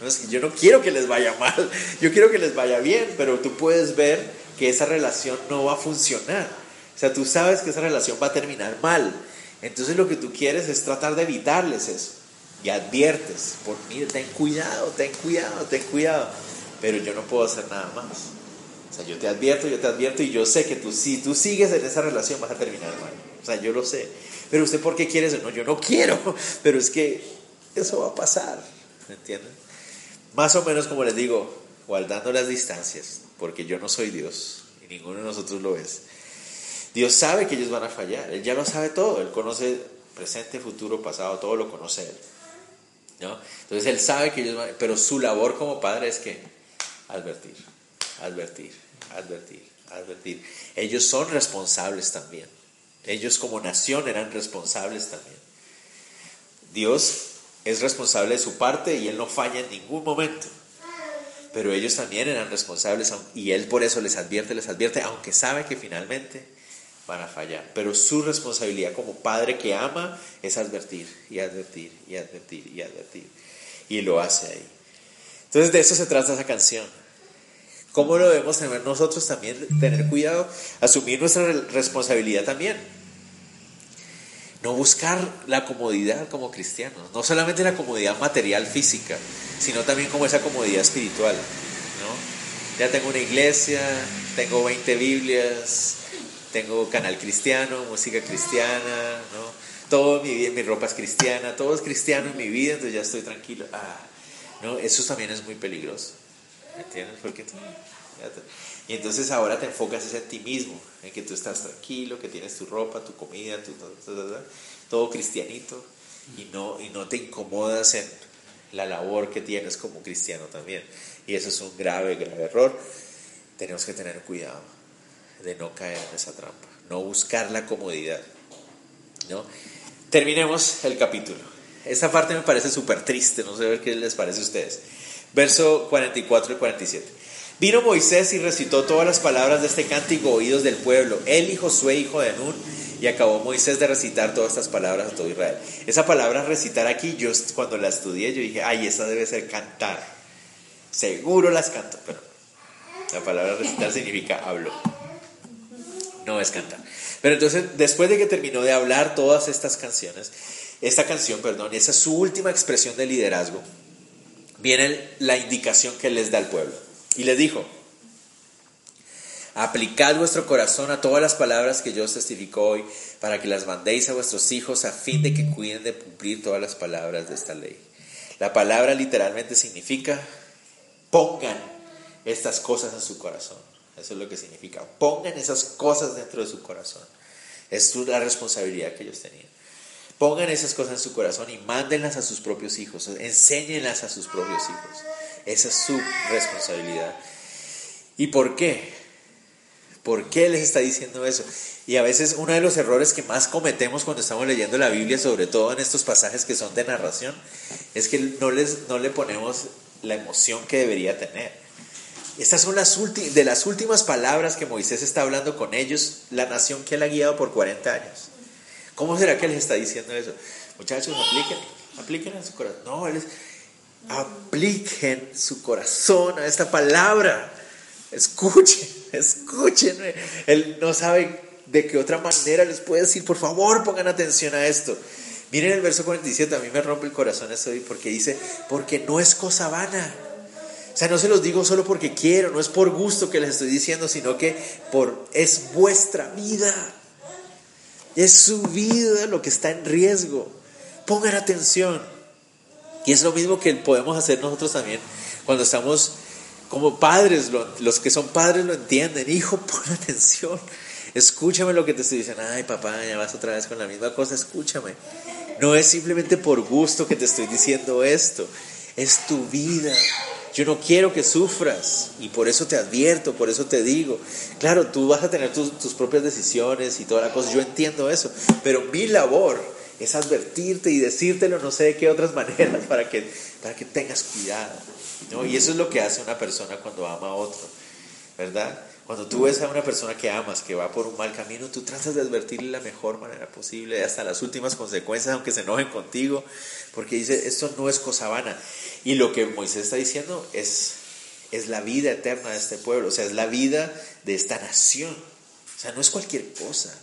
[SPEAKER 3] No, yo no quiero que les vaya mal, yo quiero que les vaya bien, pero tú puedes ver que esa relación no va a funcionar. O sea, tú sabes que esa relación va a terminar mal. Entonces lo que tú quieres es tratar de evitarles eso. Y adviertes, por mí, ten cuidado, ten cuidado, ten cuidado. Pero yo no puedo hacer nada más. O sea, yo te advierto, yo te advierto y yo sé que tú, si tú sigues en esa relación vas a terminar mal. O sea, yo lo sé. Pero usted, ¿por qué quiere eso? No, yo no quiero. Pero es que eso va a pasar. ¿Me entienden? Más o menos como les digo, guardando las distancias, porque yo no soy Dios y ninguno de nosotros lo es. Dios sabe que ellos van a fallar, Él ya lo sabe todo, Él conoce presente, futuro, pasado, todo lo conoce Él. ¿no? Entonces Él sabe que ellos van, pero su labor como padre es que advertir, advertir, advertir, advertir. Ellos son responsables también. Ellos como nación eran responsables también. Dios es responsable de su parte y Él no falla en ningún momento. Pero ellos también eran responsables y Él por eso les advierte, les advierte, aunque sabe que finalmente van a fallar. Pero su responsabilidad como padre que ama es advertir y advertir y advertir y advertir. Y lo hace ahí. Entonces de eso se trata esa canción. ¿Cómo lo debemos tener nosotros también? Tener cuidado, asumir nuestra responsabilidad también. No buscar la comodidad como cristianos, no solamente la comodidad material física, sino también como esa comodidad espiritual. Ya tengo una iglesia, tengo 20 Biblias, tengo canal cristiano, música cristiana, ¿no? todo mi, mi ropa es cristiana, todo es cristiano en mi vida, entonces ya estoy tranquilo. Ah, no, eso también es muy peligroso. ¿Me entiendes? Porque y entonces ahora te enfocas es en ti mismo, en que tú estás tranquilo, que tienes tu ropa, tu comida, tu, todo, cristianito, y no, y no te incomodas en la labor que tienes como cristiano también. Y eso es un grave, grave error. Tenemos que tener cuidado de no caer en esa trampa, no buscar la comodidad. ¿no? Terminemos el capítulo. Esta parte me parece súper triste, no sé qué les parece a ustedes. Verso 44 y 47. Vino Moisés y recitó todas las palabras de este cántico oídos del pueblo, él y Josué, hijo de Nun, y acabó Moisés de recitar todas estas palabras a todo Israel. Esa palabra recitar aquí, yo cuando la estudié, yo dije, ay, esa debe ser cantar. Seguro las canto, pero la palabra recitar significa hablo no es cantar. Pero entonces, después de que terminó de hablar todas estas canciones, esta canción, perdón, esa es su última expresión de liderazgo, viene la indicación que les da al pueblo. Y les dijo, aplicad vuestro corazón a todas las palabras que yo os testifico hoy, para que las mandéis a vuestros hijos a fin de que cuiden de cumplir todas las palabras de esta ley. La palabra literalmente significa, pongan estas cosas en su corazón. Eso es lo que significa. Pongan esas cosas dentro de su corazón. Es la responsabilidad que ellos tenían. Pongan esas cosas en su corazón y mándenlas a sus propios hijos. Enséñenlas a sus propios hijos. Esa es su responsabilidad. ¿Y por qué? ¿Por qué les está diciendo eso? Y a veces uno de los errores que más cometemos cuando estamos leyendo la Biblia, sobre todo en estos pasajes que son de narración, es que no, les, no le ponemos la emoción que debería tener. Estas son las de las últimas palabras que Moisés está hablando con ellos, la nación que él ha guiado por 40 años. ¿Cómo será que les está diciendo eso? Muchachos, apliquen, apliquen en su corazón. No, él es, apliquen su corazón a esta palabra. Escuchen, escuchen. Él no sabe de qué otra manera les puede decir, por favor, pongan atención a esto. Miren el verso 47, a mí me rompe el corazón esto porque dice, porque no es cosa vana. O sea, no se los digo solo porque quiero, no es por gusto que les estoy diciendo, sino que por es vuestra vida. Es su vida lo que está en riesgo. Pongan atención. Y es lo mismo que podemos hacer nosotros también cuando estamos como padres, lo, los que son padres lo entienden. Hijo, pon atención. Escúchame lo que te estoy diciendo. Ay, papá, ya vas otra vez con la misma cosa. Escúchame. No es simplemente por gusto que te estoy diciendo esto. Es tu vida. Yo no quiero que sufras y por eso te advierto, por eso te digo. Claro, tú vas a tener tus, tus propias decisiones y toda la cosa, yo entiendo eso, pero mi labor es advertirte y decírtelo no sé de qué otras maneras para que, para que tengas cuidado. ¿no? Y eso es lo que hace una persona cuando ama a otro, ¿verdad? Cuando tú ves a una persona que amas, que va por un mal camino, tú tratas de advertirle la mejor manera posible, hasta las últimas consecuencias, aunque se enojen contigo, porque dice, esto no es cosa vana. Y lo que Moisés está diciendo es, es la vida eterna de este pueblo, o sea, es la vida de esta nación. O sea, no es cualquier cosa.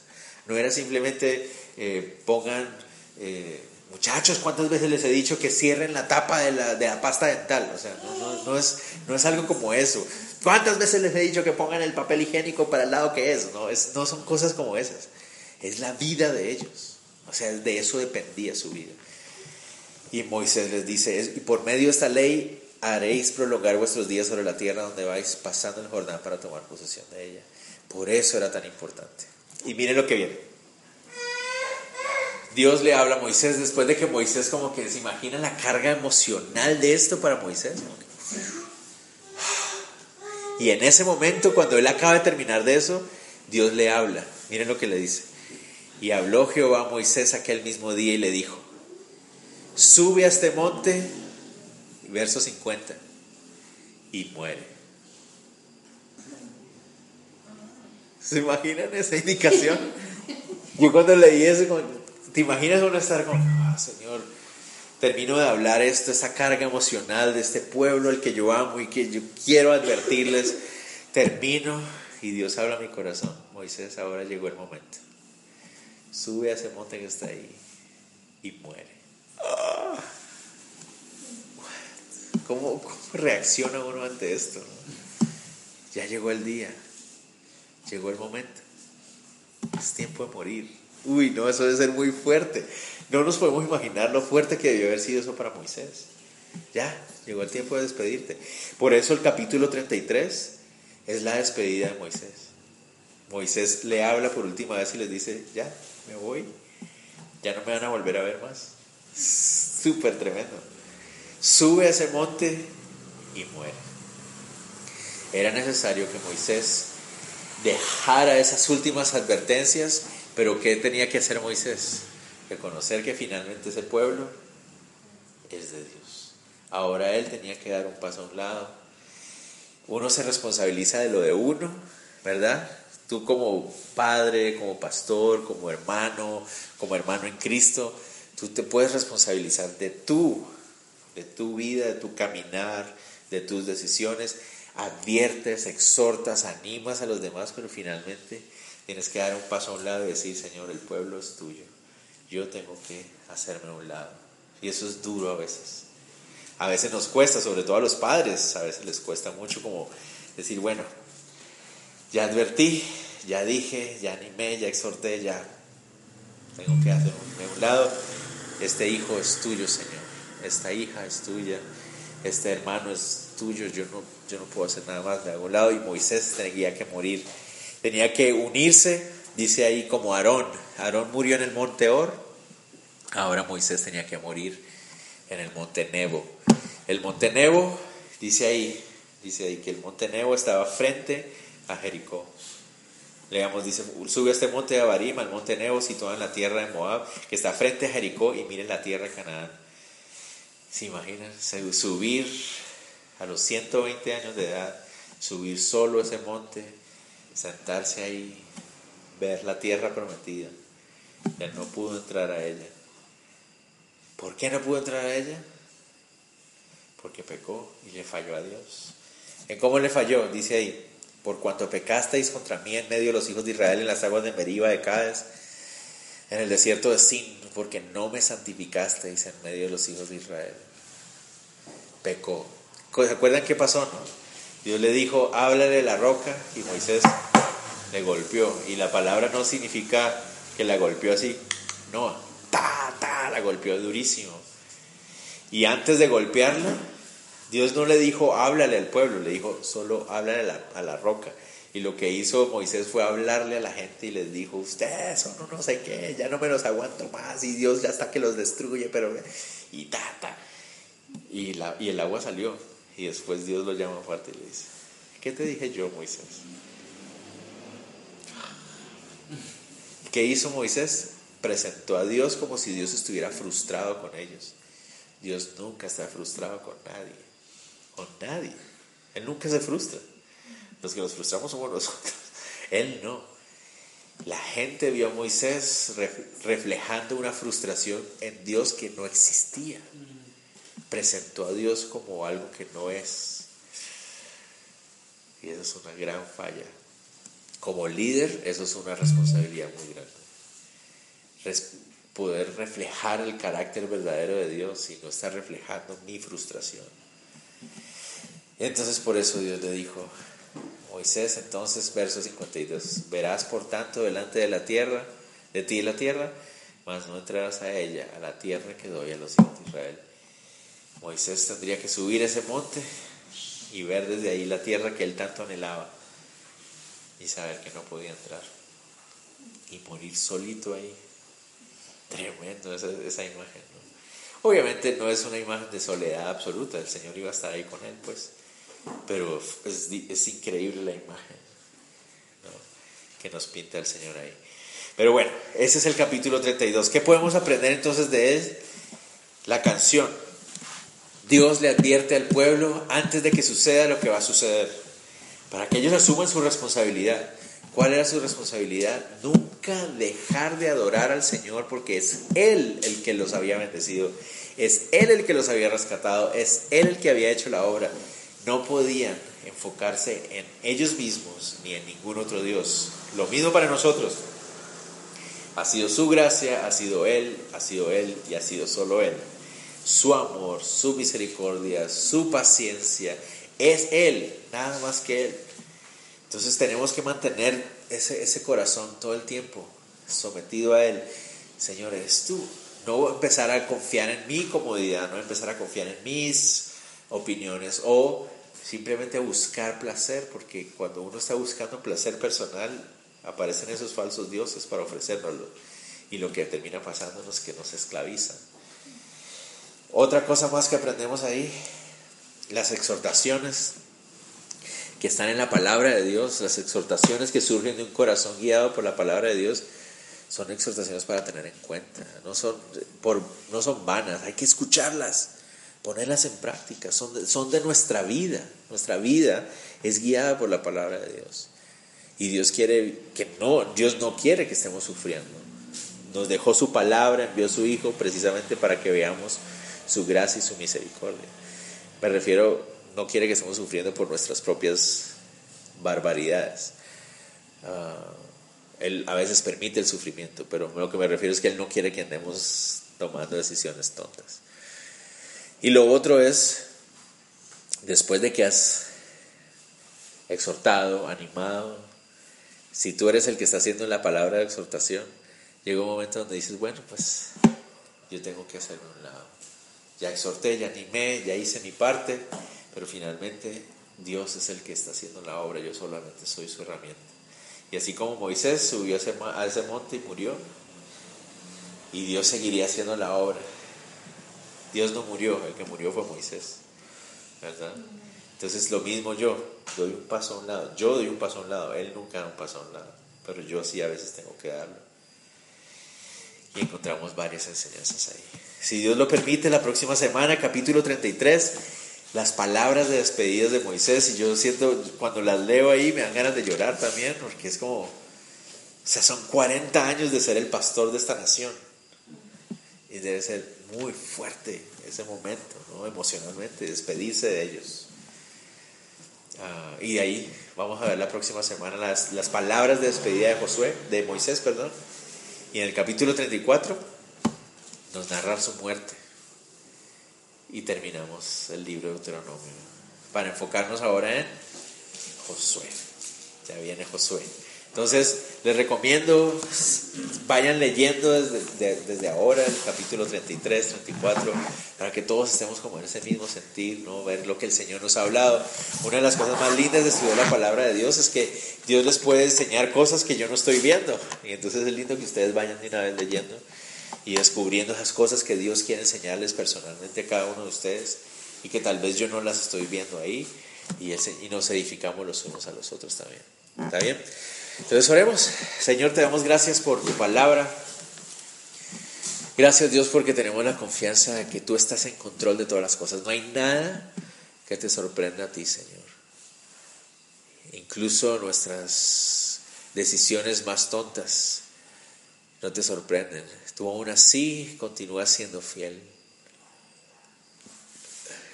[SPEAKER 3] No era simplemente eh, pongan, eh, muchachos, ¿cuántas veces les he dicho que cierren la tapa de la, de la pasta dental? O sea, no, no, no, es, no es algo como eso. ¿Cuántas veces les he dicho que pongan el papel higiénico para el lado que es? No, es, no son cosas como esas. Es la vida de ellos. O sea, de eso dependía su vida. Y Moisés les dice, y por medio de esta ley haréis prolongar vuestros días sobre la tierra donde vais pasando el Jordán para tomar posesión de ella. Por eso era tan importante. Y miren lo que viene. Dios le habla a Moisés después de que Moisés como que se imagina la carga emocional de esto para Moisés. Y en ese momento, cuando él acaba de terminar de eso, Dios le habla. Miren lo que le dice. Y habló Jehová a Moisés aquel mismo día y le dijo, sube a este monte, verso 50, y muere. ¿Se imaginan esa indicación? Yo cuando leí eso, como, ¿te imaginas uno estar como, ah, Señor, termino de hablar esto, esa carga emocional de este pueblo al que yo amo y que yo quiero advertirles, termino y Dios habla a mi corazón, Moisés, ahora llegó el momento. sube a ese monte que está ahí y muere. Ah. ¿Cómo, cómo reacciona uno ante esto? Ya llegó el día, llegó el momento, es tiempo de morir. Uy, no, eso debe ser muy fuerte. No nos podemos imaginar lo fuerte que debió haber sido eso para Moisés. Ya, llegó el tiempo de despedirte. Por eso el capítulo 33 es la despedida de Moisés. Moisés le habla por última vez y les dice, ya, me voy, ya no me van a volver a ver más. Súper tremendo. Sube a ese monte y muere. Era necesario que Moisés dejara esas últimas advertencias, pero ¿qué tenía que hacer Moisés? Reconocer que finalmente ese pueblo es de Dios. Ahora él tenía que dar un paso a un lado. Uno se responsabiliza de lo de uno, ¿verdad? Tú como padre, como pastor, como hermano, como hermano en Cristo, tú te puedes responsabilizar de tú, de tu vida, de tu caminar, de tus decisiones. Adviertes, exhortas, animas a los demás, pero finalmente tienes que dar un paso a un lado y decir, Señor, el pueblo es tuyo. Yo tengo que hacerme a un lado. Y eso es duro a veces. A veces nos cuesta, sobre todo a los padres, a veces les cuesta mucho como decir, bueno, ya advertí, ya dije, ya animé, ya exhorté, ya tengo que hacerme a un lado. Este hijo es tuyo, Señor. Esta hija es tuya. Este hermano es tuyo. Yo no, yo no puedo hacer nada más. de algún lado. Y Moisés tenía que morir. Tenía que unirse, dice ahí, como Aarón. Aarón murió en el monte Or. Ahora Moisés tenía que morir en el monte Nebo. El monte Nebo, dice ahí, dice ahí que el monte Nebo estaba frente a Jericó. Leamos, dice, sube a este monte de Abarim, al monte Nebo, situado en la tierra de Moab, que está frente a Jericó, y miren la tierra de Canaán. ¿Se imaginan? Subir a los 120 años de edad, subir solo ese monte, sentarse ahí, ver la tierra prometida. Él no pudo entrar a ella. ¿Por qué no pudo entrar a ella? Porque pecó y le falló a Dios. ¿En cómo le falló? Dice ahí, por cuanto pecasteis contra mí en medio de los hijos de Israel en las aguas de Meriba de Cádiz, en el desierto de Sin, porque no me santificasteis en medio de los hijos de Israel. Pecó. ¿Se acuerdan qué pasó? Dios le dijo, háblale la roca, y Moisés le golpeó. Y la palabra no significa que la golpeó así, no, ta, ta, la golpeó durísimo. Y antes de golpearla, Dios no le dijo, háblale al pueblo, le dijo, solo háblale a la, roca. Y lo que hizo Moisés fue hablarle a la gente y les dijo, ustedes son no, no sé qué, ya no me los aguanto más y Dios ya está que los destruye, pero... Y ta, ta. Y, la, y el agua salió. Y después Dios lo llama fuerte y le dice, ¿qué te dije yo, Moisés? ¿Qué hizo Moisés? Presentó a Dios como si Dios estuviera frustrado con ellos. Dios nunca está frustrado con nadie. Con nadie. Él nunca se frustra. Los que nos frustramos somos nosotros. Él no. La gente vio a Moisés reflejando una frustración en Dios que no existía. Presentó a Dios como algo que no es. Y eso es una gran falla. Como líder, eso es una responsabilidad muy grande. poder reflejar el carácter verdadero de Dios y no estar reflejando mi frustración. Entonces por eso Dios le dijo, Moisés, entonces, verso 52, verás por tanto delante de la tierra, de ti la tierra, mas no entrarás a ella, a la tierra que doy a los hijos de Israel. Moisés tendría que subir ese monte y ver desde ahí la tierra que él tanto anhelaba y saber que no podía entrar y morir solito ahí. Tremendo esa, esa imagen. Obviamente no es una imagen de soledad absoluta, el Señor iba a estar ahí con él, pues, pero es, es increíble la imagen que nos pinta el Señor ahí. Pero bueno, ese es el capítulo 32. ¿Qué podemos aprender entonces de él? La canción. Dios le advierte al pueblo antes de que suceda lo que va a suceder, para que ellos asuman su responsabilidad. ¿Cuál era su responsabilidad? Nunca dejar de adorar al Señor porque es Él el que los había bendecido, es Él el que los había rescatado, es Él el que había hecho la obra. No podían enfocarse en ellos mismos ni en ningún otro Dios. Lo mismo para nosotros. Ha sido su gracia, ha sido Él, ha sido Él y ha sido solo Él. Su amor, su misericordia, su paciencia, es Él, nada más que Él. Entonces tenemos que mantener ese, ese corazón todo el tiempo sometido a Él. Señor, eres tú. No empezar a confiar en mi comodidad, no empezar a confiar en mis opiniones o simplemente buscar placer, porque cuando uno está buscando placer personal, aparecen esos falsos dioses para ofrecérnoslo. Y lo que termina pasando es que nos esclavizan. Otra cosa más que aprendemos ahí, las exhortaciones que están en la palabra de Dios, las exhortaciones que surgen de un corazón guiado por la palabra de Dios, son exhortaciones para tener en cuenta, no son, por, no son vanas, hay que escucharlas, ponerlas en práctica, son de, son de nuestra vida, nuestra vida es guiada por la palabra de Dios. Y Dios quiere que no, Dios no quiere que estemos sufriendo. Nos dejó su palabra, envió su Hijo precisamente para que veamos su gracia y su misericordia. Me refiero, no quiere que estemos sufriendo por nuestras propias barbaridades. Uh, él a veces permite el sufrimiento, pero lo que me refiero es que Él no quiere que andemos tomando decisiones tontas. Y lo otro es, después de que has exhortado, animado, si tú eres el que está haciendo la palabra de exhortación, llega un momento donde dices, bueno, pues yo tengo que hacerlo un lado. Ya exhorté, ya animé, ya hice mi parte, pero finalmente Dios es el que está haciendo la obra, yo solamente soy su herramienta. Y así como Moisés subió a ese monte y murió, y Dios seguiría haciendo la obra. Dios no murió, el que murió fue Moisés, ¿verdad? Entonces lo mismo yo, doy un paso a un lado, yo doy un paso a un lado, Él nunca da un paso a un lado, pero yo sí a veces tengo que darlo. Y encontramos varias enseñanzas ahí. Si Dios lo permite, la próxima semana, capítulo 33, las palabras de despedida de Moisés, y yo siento, cuando las leo ahí me dan ganas de llorar también, porque es como, o sea, son 40 años de ser el pastor de esta nación. Y debe ser muy fuerte ese momento, ¿no? emocionalmente, despedirse de ellos. Uh, y ahí vamos a ver la próxima semana las, las, palabras de despedida de Josué, de Moisés, perdón. Y en el capítulo 34 nos narra su muerte y terminamos el libro de Deuteronomio para enfocarnos ahora en Josué. Ya viene Josué. Entonces, les recomiendo, vayan leyendo desde, desde, ahora el capítulo 33, 34, para que todos estemos como en ese mismo sentir, ¿no? ver lo que el Señor nos ha hablado. Una de las cosas más lindas de estudiar la palabra de Dios es que Dios les puede enseñar cosas que yo no estoy viendo. Y entonces es lindo que ustedes vayan de una vez leyendo y descubriendo esas cosas que Dios quiere enseñarles personalmente a cada uno de ustedes y que tal vez yo no las estoy viendo ahí y, y nos edificamos los unos a los otros también. ¿Está bien? Entonces oremos. Señor, te damos gracias por tu palabra. Gracias Dios porque tenemos la confianza de que tú estás en control de todas las cosas. No hay nada que te sorprenda a ti, Señor. Incluso nuestras decisiones más tontas no te sorprenden. Tú aún así continúas siendo fiel.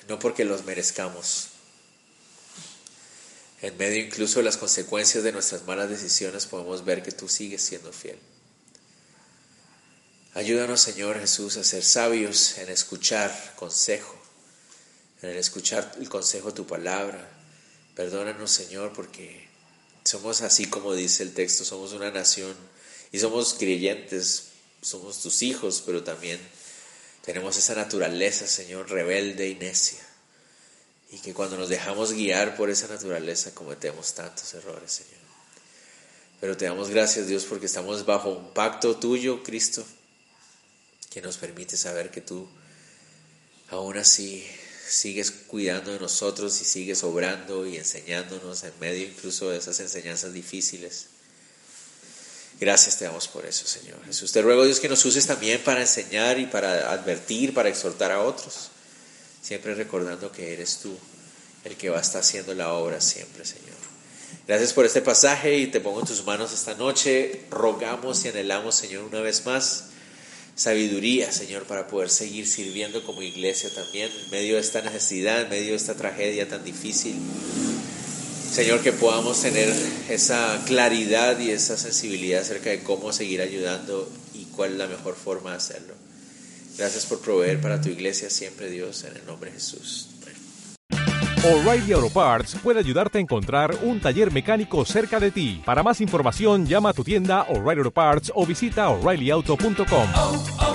[SPEAKER 3] No porque los merezcamos. En medio incluso de las consecuencias de nuestras malas decisiones podemos ver que tú sigues siendo fiel. Ayúdanos, Señor Jesús, a ser sabios en escuchar consejo, en el escuchar el consejo de tu palabra. Perdónanos, Señor, porque somos así como dice el texto, somos una nación y somos creyentes, somos tus hijos, pero también tenemos esa naturaleza, Señor, rebelde y necia. Y que cuando nos dejamos guiar por esa naturaleza cometemos tantos errores, Señor. Pero te damos gracias, Dios, porque estamos bajo un pacto tuyo, Cristo, que nos permite saber que tú aún así sigues cuidando de nosotros y sigues obrando y enseñándonos en medio incluso de esas enseñanzas difíciles. Gracias te damos por eso, Señor Jesús. Te ruego, Dios, que nos uses también para enseñar y para advertir, para exhortar a otros. Siempre recordando que eres tú el que va a haciendo la obra siempre, Señor. Gracias por este pasaje y te pongo en tus manos esta noche. Rogamos y anhelamos, Señor, una vez más sabiduría, Señor, para poder seguir sirviendo como iglesia también en medio de esta necesidad, en medio de esta tragedia tan difícil. Señor, que podamos tener esa claridad y esa sensibilidad acerca de cómo seguir ayudando y cuál es la mejor forma de hacerlo. Gracias por proveer para tu iglesia siempre, Dios, en el nombre de Jesús.
[SPEAKER 1] O'Reilly Auto Parts puede ayudarte a encontrar un taller mecánico cerca de ti. Para más información, llama a tu tienda O'Reilly Auto Parts o visita oreillyauto.com.
[SPEAKER 2] oh, oh,